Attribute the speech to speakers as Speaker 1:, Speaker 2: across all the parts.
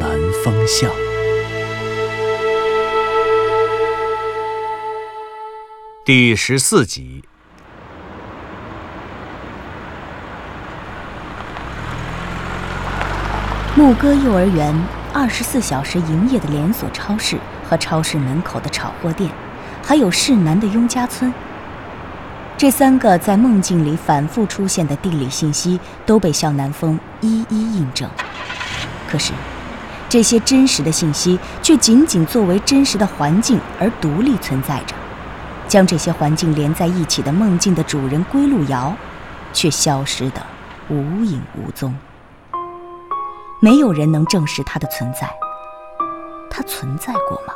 Speaker 1: 南风向》第十四集。
Speaker 2: 牧歌幼儿园二十四小时营业的连锁超市和超市门口的炒货店，还有市南的雍家村。这三个在梦境里反复出现的地理信息都被向南风一一印证。可是，这些真实的信息却仅仅作为真实的环境而独立存在着，将这些环境连在一起的梦境的主人归路遥，却消失得无影无踪。没有人能证实它的存在。它存在过吗？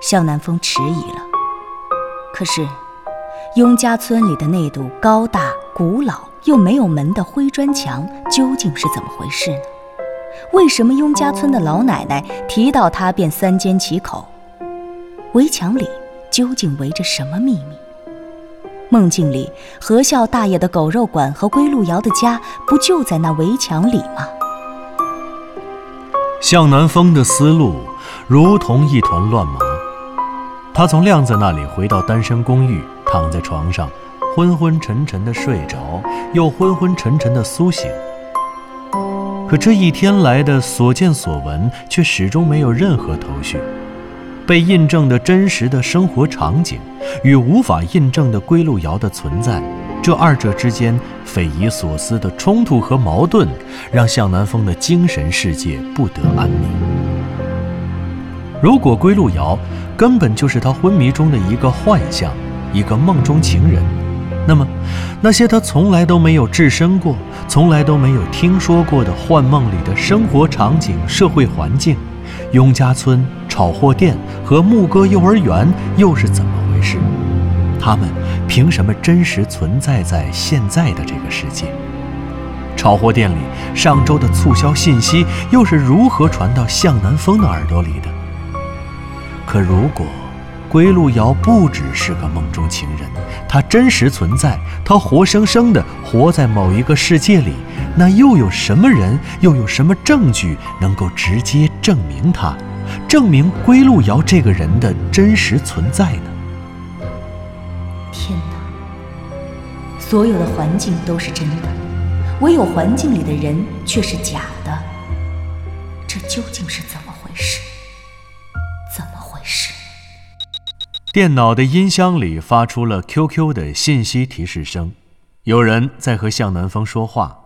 Speaker 2: 向南风迟疑了。可是，雍家村里的那堵高大、古老又没有门的灰砖墙究竟是怎么回事呢？为什么雍家村的老奶奶提到他便三缄其口？围墙里究竟围着什么秘密？梦境里何孝大爷的狗肉馆和归路遥的家不就在那围墙里吗？
Speaker 1: 向南风的思路如同一团乱麻。他从亮子那里回到单身公寓，躺在床上，昏昏沉沉的睡着，又昏昏沉沉的苏醒。可这一天来的所见所闻，却始终没有任何头绪。被印证的真实的生活场景，与无法印证的归路遥的存在，这二者之间匪夷所思的冲突和矛盾，让向南风的精神世界不得安宁。如果归路遥根本就是他昏迷中的一个幻象，一个梦中情人，那么那些他从来都没有置身过、从来都没有听说过的幻梦里的生活场景、社会环境，雍家村、炒货店和牧歌幼儿园又是怎么回事？他们凭什么真实存在在现在的这个世界？炒货店里上周的促销信息又是如何传到向南风的耳朵里的？可如果归路遥不只是个梦中情人，他真实存在，他活生生的活在某一个世界里，那又有什么人，又有什么证据能够直接证明他，证明归路遥这个人的真实存在呢？
Speaker 2: 天哪！所有的环境都是真的，唯有环境里的人却是假的。这究竟是怎么回事？
Speaker 1: 电脑的音箱里发出了 QQ 的信息提示声，有人在和向南风说话。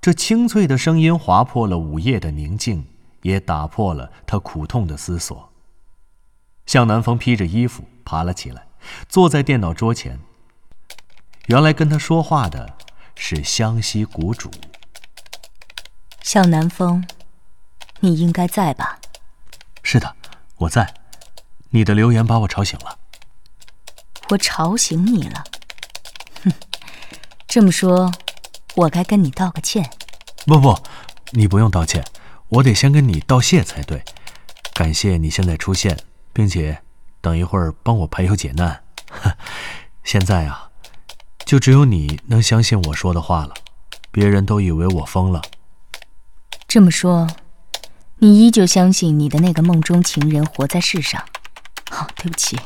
Speaker 1: 这清脆的声音划破了午夜的宁静，也打破了他苦痛的思索。向南风披着衣服爬了起来，坐在电脑桌前。原来跟他说话的是湘西谷主。
Speaker 2: 向南风，你应该在吧？
Speaker 1: 是的，我在。你的留言把我吵醒了。
Speaker 2: 我吵醒你了。哼，这么说，我该跟你道个歉。
Speaker 1: 不不，你不用道歉，我得先跟你道谢才对。感谢你现在出现，并且等一会儿帮我排忧解难。现在啊，就只有你能相信我说的话了，别人都以为我疯了。
Speaker 2: 这么说，你依旧相信你的那个梦中情人活在世上？哦，对不起，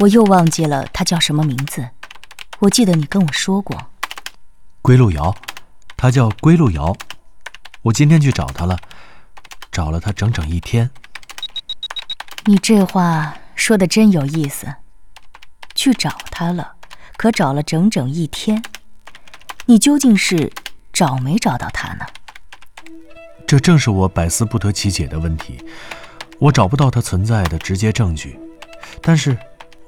Speaker 2: 我又忘记了他叫什么名字。我记得你跟我说过，
Speaker 1: 归路遥，他叫归路遥。我今天去找他了，找了他整整一天。
Speaker 2: 你这话说的真有意思。去找他了，可找了整整一天。你究竟是找没找到他呢？
Speaker 1: 这正是我百思不得其解的问题。我找不到他存在的直接证据，但是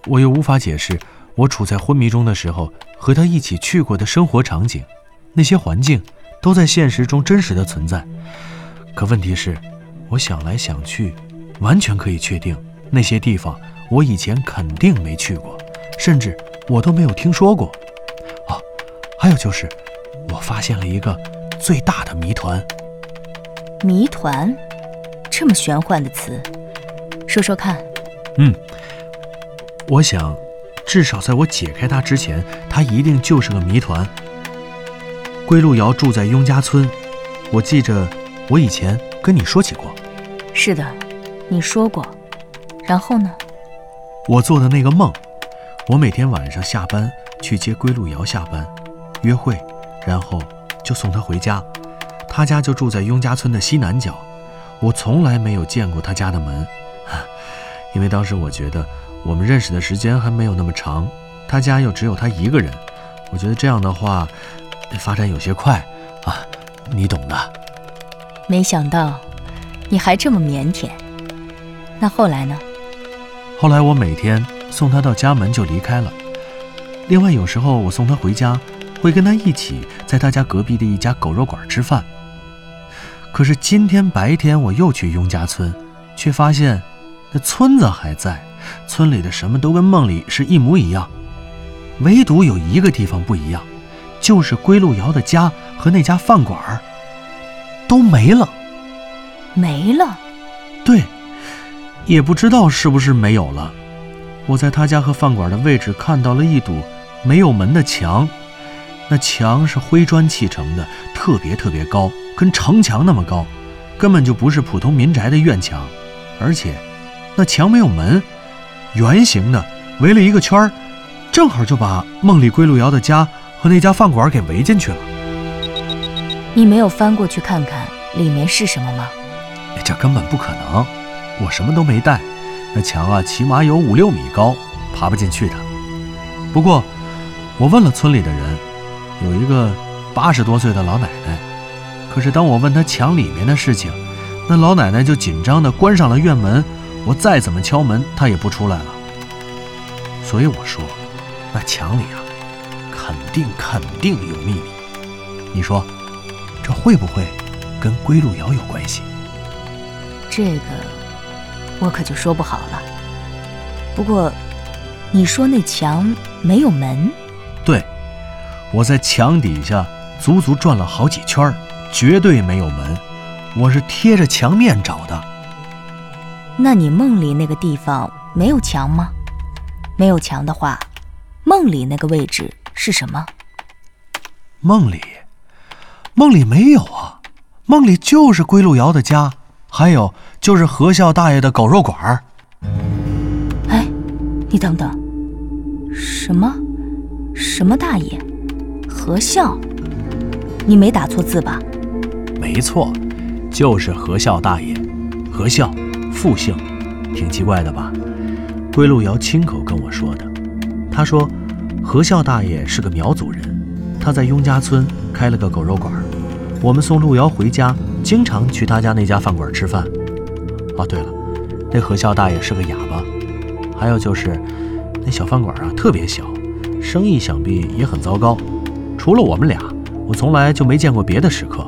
Speaker 1: 我又无法解释我处在昏迷中的时候和他一起去过的生活场景，那些环境都在现实中真实的存在。可问题是，我想来想去，完全可以确定那些地方我以前肯定没去过，甚至我都没有听说过。哦，还有就是，我发现了一个最大的谜团。
Speaker 2: 谜团，这么玄幻的词，说说看。
Speaker 1: 嗯，我想，至少在我解开它之前，它一定就是个谜团。归路遥住在雍家村，我记着，我以前跟你说起过。
Speaker 2: 是的，你说过。然后呢？
Speaker 1: 我做的那个梦，我每天晚上下班去接归路遥下班，约会，然后就送他回家。他家就住在雍家村的西南角，我从来没有见过他家的门，因为当时我觉得我们认识的时间还没有那么长，他家又只有他一个人，我觉得这样的话。发展有些快啊，你懂的。
Speaker 2: 没想到你还这么腼腆。那后来呢？
Speaker 1: 后来我每天送他到家门就离开了。另外有时候我送他回家，会跟他一起在他家隔壁的一家狗肉馆吃饭。可是今天白天我又去雍家村，却发现那村子还在，村里的什么都跟梦里是一模一样，唯独有一个地方不一样。就是归路遥的家和那家饭馆儿都没了，
Speaker 2: 没了。
Speaker 1: 对，也不知道是不是没有了。我在他家和饭馆的位置看到了一堵没有门的墙，那墙是灰砖砌成的，特别特别高，跟城墙那么高，根本就不是普通民宅的院墙。而且，那墙没有门，圆形的，围了一个圈儿，正好就把梦里归路遥的家。和那家饭馆给围进去了。
Speaker 2: 你没有翻过去看看里面是什么吗？
Speaker 1: 这根本不可能，我什么都没带。那墙啊，起码有五六米高，爬不进去的。不过，我问了村里的人，有一个八十多岁的老奶奶。可是当我问他墙里面的事情，那老奶奶就紧张地关上了院门。我再怎么敲门，她也不出来了。所以我说，那墙里啊。肯定肯定有秘密，你说，这会不会跟归路遥有关系？
Speaker 2: 这个我可就说不好了。不过，你说那墙没有门？
Speaker 1: 对，我在墙底下足足转了好几圈，绝对没有门。我是贴着墙面找的。
Speaker 2: 那你梦里那个地方没有墙吗？没有墙的话，梦里那个位置。是什么？
Speaker 1: 梦里，梦里没有啊，梦里就是归路遥的家，还有就是何笑大爷的狗肉馆儿。
Speaker 2: 哎，你等等，什么？什么大爷？何笑？你没打错字吧？
Speaker 1: 没错，就是何笑大爷，何笑，复姓，挺奇怪的吧？归路遥亲口跟我说的，他说。何笑大爷是个苗族人，他在雍家村开了个狗肉馆。我们送路遥回家，经常去他家那家饭馆吃饭。哦，对了，那何笑大爷是个哑巴。还有就是，那小饭馆啊特别小，生意想必也很糟糕。除了我们俩，我从来就没见过别的食客。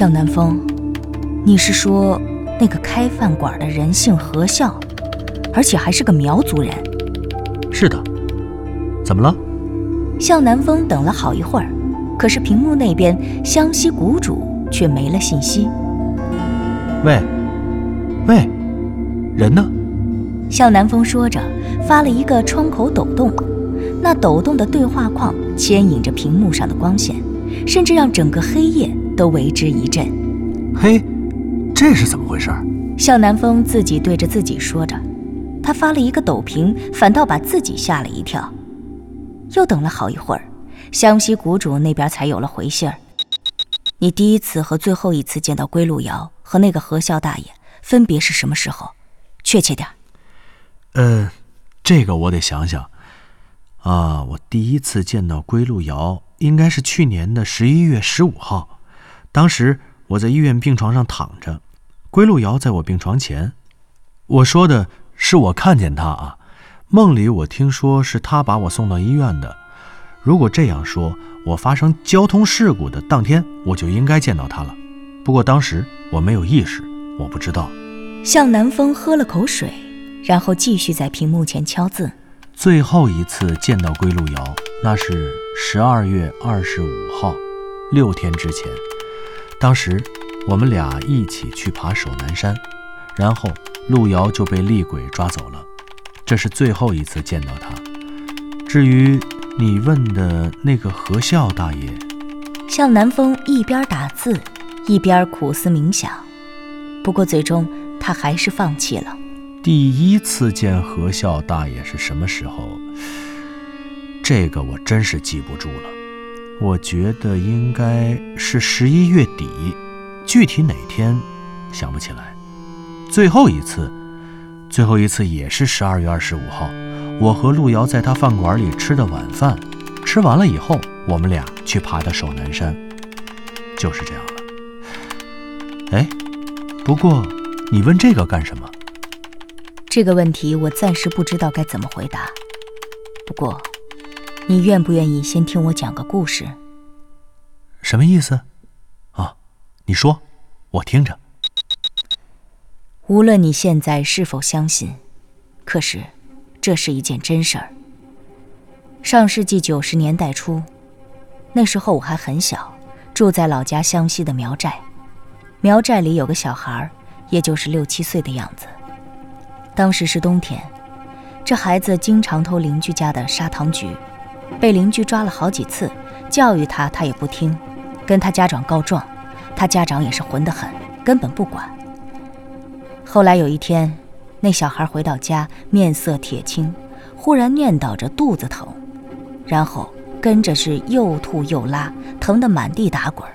Speaker 2: 向南风，你是说那个开饭馆的人姓何笑，而且还是个苗族人？
Speaker 1: 是的，怎么了？
Speaker 2: 向南风等了好一会儿，可是屏幕那边湘西谷主却没了信息。
Speaker 1: 喂，喂，人呢？
Speaker 2: 向南风说着，发了一个窗口抖动，那抖动的对话框牵引着屏幕上的光线，甚至让整个黑夜都为之一震。
Speaker 1: 嘿，这是怎么回事？
Speaker 2: 向南风自己对着自己说着。他发了一个抖屏，反倒把自己吓了一跳。又等了好一会儿，湘西谷主那边才有了回信儿。你第一次和最后一次见到归路遥和那个何笑大爷，分别是什么时候？确切点
Speaker 1: 呃，这个我得想想。啊，我第一次见到归路遥应该是去年的十一月十五号。当时我在医院病床上躺着，归路遥在我病床前。我说的。是我看见他啊，梦里我听说是他把我送到医院的。如果这样说，我发生交通事故的当天我就应该见到他了。不过当时我没有意识，我不知道。
Speaker 2: 向南风喝了口水，然后继续在屏幕前敲字。
Speaker 1: 最后一次见到归路遥，那是十二月二十五号，六天之前。当时我们俩一起去爬首南山，然后路遥就被厉鬼抓走了。这是最后一次见到他。至于你问的那个何笑大爷，
Speaker 2: 向南风一边打字，一边苦思冥想。不过最终他还是放弃了。
Speaker 1: 第一次见何笑大爷是什么时候？这个我真是记不住了。我觉得应该是十一月底，具体哪天想不起来。最后一次，最后一次也是十二月二十五号，我和路遥在他饭馆里吃的晚饭，吃完了以后，我们俩去爬的首南山，就是这样了。哎，不过你问这个干什么？
Speaker 2: 这个问题我暂时不知道该怎么回答。不过，你愿不愿意先听我讲个故事？
Speaker 1: 什么意思？啊，你说，我听着。
Speaker 2: 无论你现在是否相信，可是，这是一件真事儿。上世纪九十年代初，那时候我还很小，住在老家湘西的苗寨。苗寨里有个小孩，也就是六七岁的样子。当时是冬天，这孩子经常偷邻居家的砂糖橘，被邻居抓了好几次，教育他他也不听，跟他家长告状，他家长也是混得很，根本不管。后来有一天，那小孩回到家，面色铁青，忽然念叨着肚子疼，然后跟着是又吐又拉，疼得满地打滚，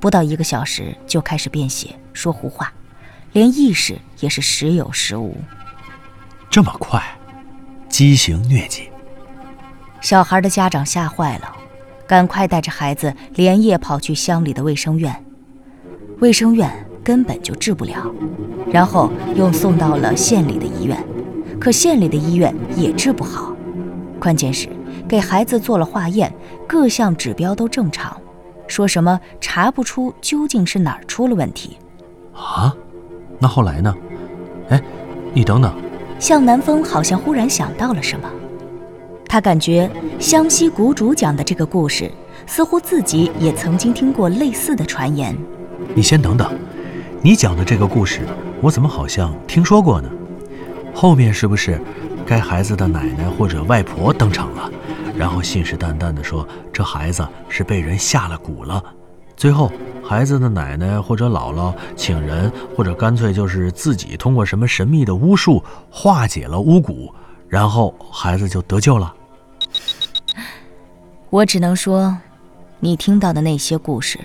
Speaker 2: 不到一个小时就开始便血，说胡话。连意识也是时有时无，
Speaker 1: 这么快，畸形疟疾。
Speaker 2: 小孩的家长吓坏了，赶快带着孩子连夜跑去乡里的卫生院，卫生院根本就治不了，然后又送到了县里的医院，可县里的医院也治不好，关键是给孩子做了化验，各项指标都正常，说什么查不出究竟是哪儿出了问题。
Speaker 1: 啊？那后来呢？哎，你等等。
Speaker 2: 向南风好像忽然想到了什么，他感觉湘西谷主讲的这个故事，似乎自己也曾经听过类似的传言。
Speaker 1: 你先等等，你讲的这个故事，我怎么好像听说过呢？后面是不是该孩子的奶奶或者外婆登场了，然后信誓旦旦地说这孩子是被人下了蛊了，最后？孩子的奶奶或者姥姥请人，或者干脆就是自己通过什么神秘的巫术化解了巫蛊，然后孩子就得救了。
Speaker 2: 我只能说，你听到的那些故事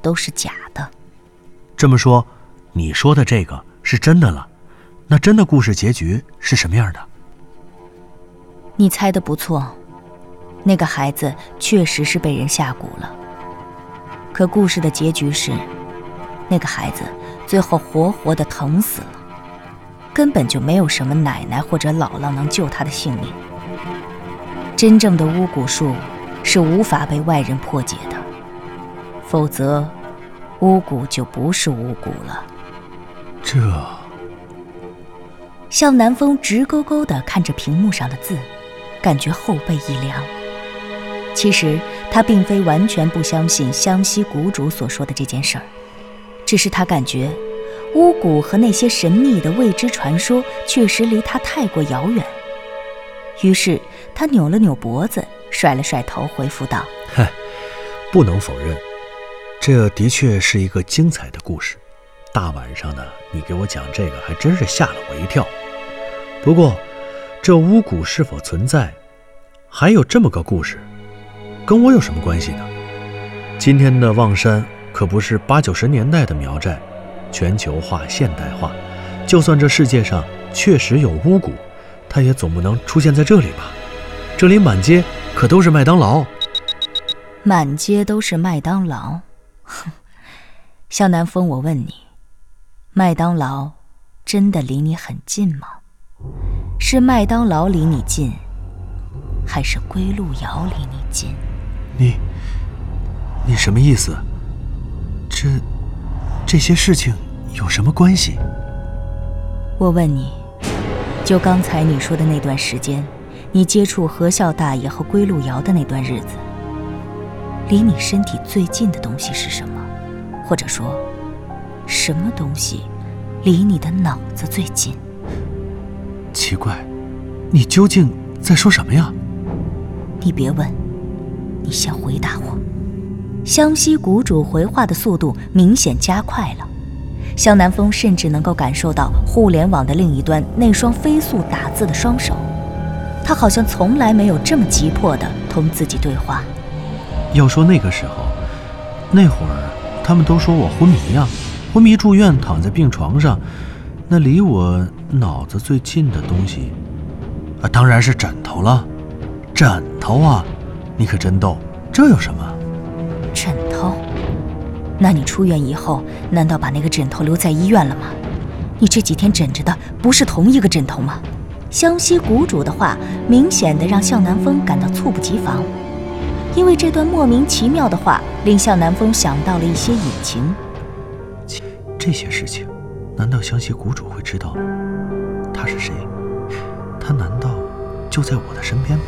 Speaker 2: 都是假的。
Speaker 1: 这么说，你说的这个是真的了？那真的故事结局是什么样的？
Speaker 2: 你猜的不错，那个孩子确实是被人下蛊了。可故事的结局是，那个孩子最后活活的疼死了，根本就没有什么奶奶或者姥姥能救他的性命。真正的巫蛊术是无法被外人破解的，否则，巫蛊就不是巫蛊了。
Speaker 1: 这，
Speaker 2: 向南风直勾勾地看着屏幕上的字，感觉后背一凉。其实他并非完全不相信湘西谷主所说的这件事儿，只是他感觉巫蛊和那些神秘的未知传说确实离他太过遥远。于是他扭了扭脖子，甩了甩头，回复道：“
Speaker 1: 嗨，不能否认，这的确是一个精彩的故事。大晚上的，你给我讲这个，还真是吓了我一跳。不过，这巫蛊是否存在，还有这么个故事。”跟我有什么关系呢？今天的望山可不是八九十年代的苗寨，全球化、现代化。就算这世界上确实有巫蛊，它也总不能出现在这里吧？这里满街可都是麦当劳。
Speaker 2: 满街都是麦当劳？哼，向南风，我问你，麦当劳真的离你很近吗？是麦当劳离你近，还是归路遥离你近？
Speaker 1: 你，你什么意思？这，这些事情有什么关系？
Speaker 2: 我问你，就刚才你说的那段时间，你接触何孝大爷和归路遥的那段日子，离你身体最近的东西是什么？或者说，什么东西离你的脑子最近？
Speaker 1: 奇怪，你究竟在说什么呀？
Speaker 2: 你别问，你先回答我。湘西谷主回话的速度明显加快了，向南风甚至能够感受到互联网的另一端那双飞速打字的双手，他好像从来没有这么急迫地同自己对话。
Speaker 1: 要说那个时候，那会儿。他们都说我昏迷呀，昏迷住院，躺在病床上。那离我脑子最近的东西，啊，当然是枕头了。枕头啊，你可真逗，这有什么？
Speaker 2: 那你出院以后，难道把那个枕头留在医院了吗？你这几天枕着的不是同一个枕头吗？湘西谷主的话，明显的让向南风感到猝不及防。因为这段莫名其妙的话，令向南风想到了一些隐情。
Speaker 1: 这些事情，难道湘西谷主会知道？他是谁？他难道就在我的身边吗？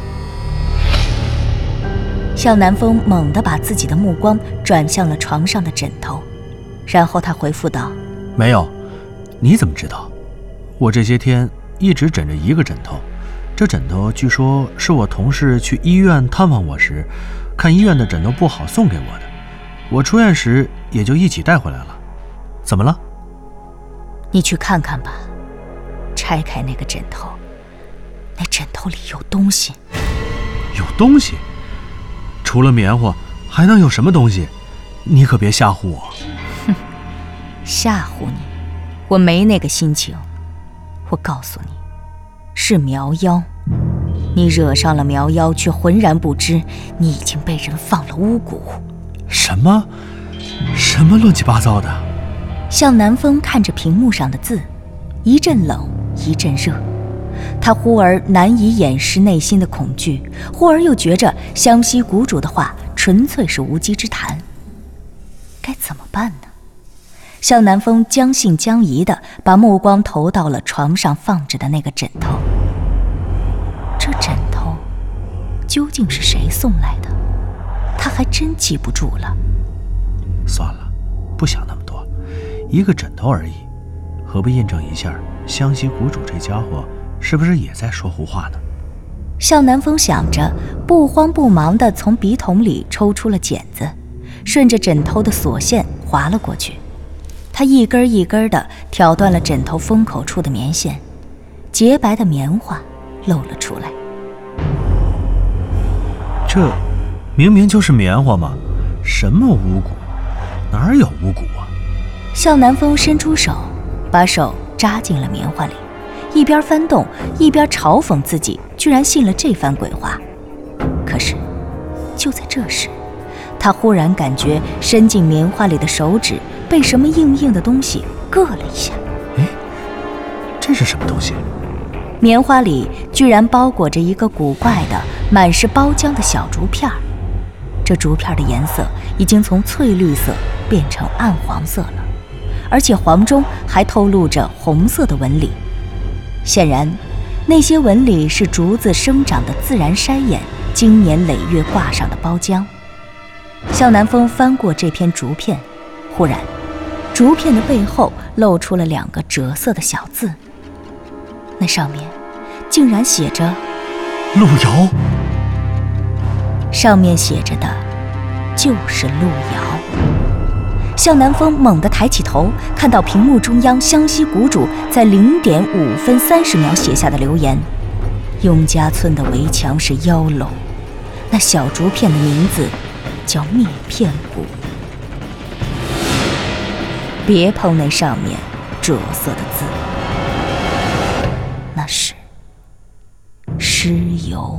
Speaker 2: 向南风猛地把自己的目光转向了床上的枕头，然后他回复道：“
Speaker 1: 没有，你怎么知道？我这些天一直枕着一个枕头。”这枕头据说是我同事去医院探望我时，看医院的枕头不好送给我的，我出院时也就一起带回来了。怎么了？
Speaker 2: 你去看看吧。拆开那个枕头，那枕头里有东西。
Speaker 1: 有东西？除了棉花，还能有什么东西？你可别吓唬我。
Speaker 2: 哼，吓唬你？我没那个心情。我告诉你。是苗妖，你惹上了苗妖，却浑然不知，你已经被人放了巫蛊。
Speaker 1: 什么？什么乱七八糟的？
Speaker 2: 向南风看着屏幕上的字，一阵冷，一阵热。他忽而难以掩饰内心的恐惧，忽而又觉着湘西谷主的话纯粹是无稽之谈。该怎么办呢？向南风将信将疑地把目光投到了床上放着的那个枕头。这枕头究竟是谁送来的？他还真记不住了。
Speaker 1: 算了，不想那么多，一个枕头而已，何不印证一下湘西谷主这家伙是不是也在说胡话呢？
Speaker 2: 向南风想着，不慌不忙地从笔筒里抽出了剪子，顺着枕头的锁线划了过去。他一根一根地挑断了枕头封口处的棉线，洁白的棉花露了出来。
Speaker 1: 这明明就是棉花嘛，什么巫蛊？哪有巫蛊啊？
Speaker 2: 向南风伸出手，把手扎进了棉花里，一边翻动，一边嘲讽自己居然信了这番鬼话。可是，就在这时，他忽然感觉伸进棉花里的手指。被什么硬硬的东西硌了一下。
Speaker 1: 哎，这是什么东西？
Speaker 2: 棉花里居然包裹着一个古怪的、满是包浆的小竹片儿。这竹片的颜色已经从翠绿色变成暗黄色了，而且黄中还透露着红色的纹理。显然，那些纹理是竹子生长的自然筛眼，经年累月挂上的包浆。向南风翻过这片竹片，忽然。竹片的背后露出了两个折色的小字，那上面竟然写着“
Speaker 1: 路遥”。
Speaker 2: 上面写着的，就是路遥。向南风猛地抬起头，看到屏幕中央湘西谷主在零点五分三十秒写下的留言：“雍家村的围墙是妖楼，那小竹片的名字叫灭片谷。”别碰那上面赭色的字，那是尸油。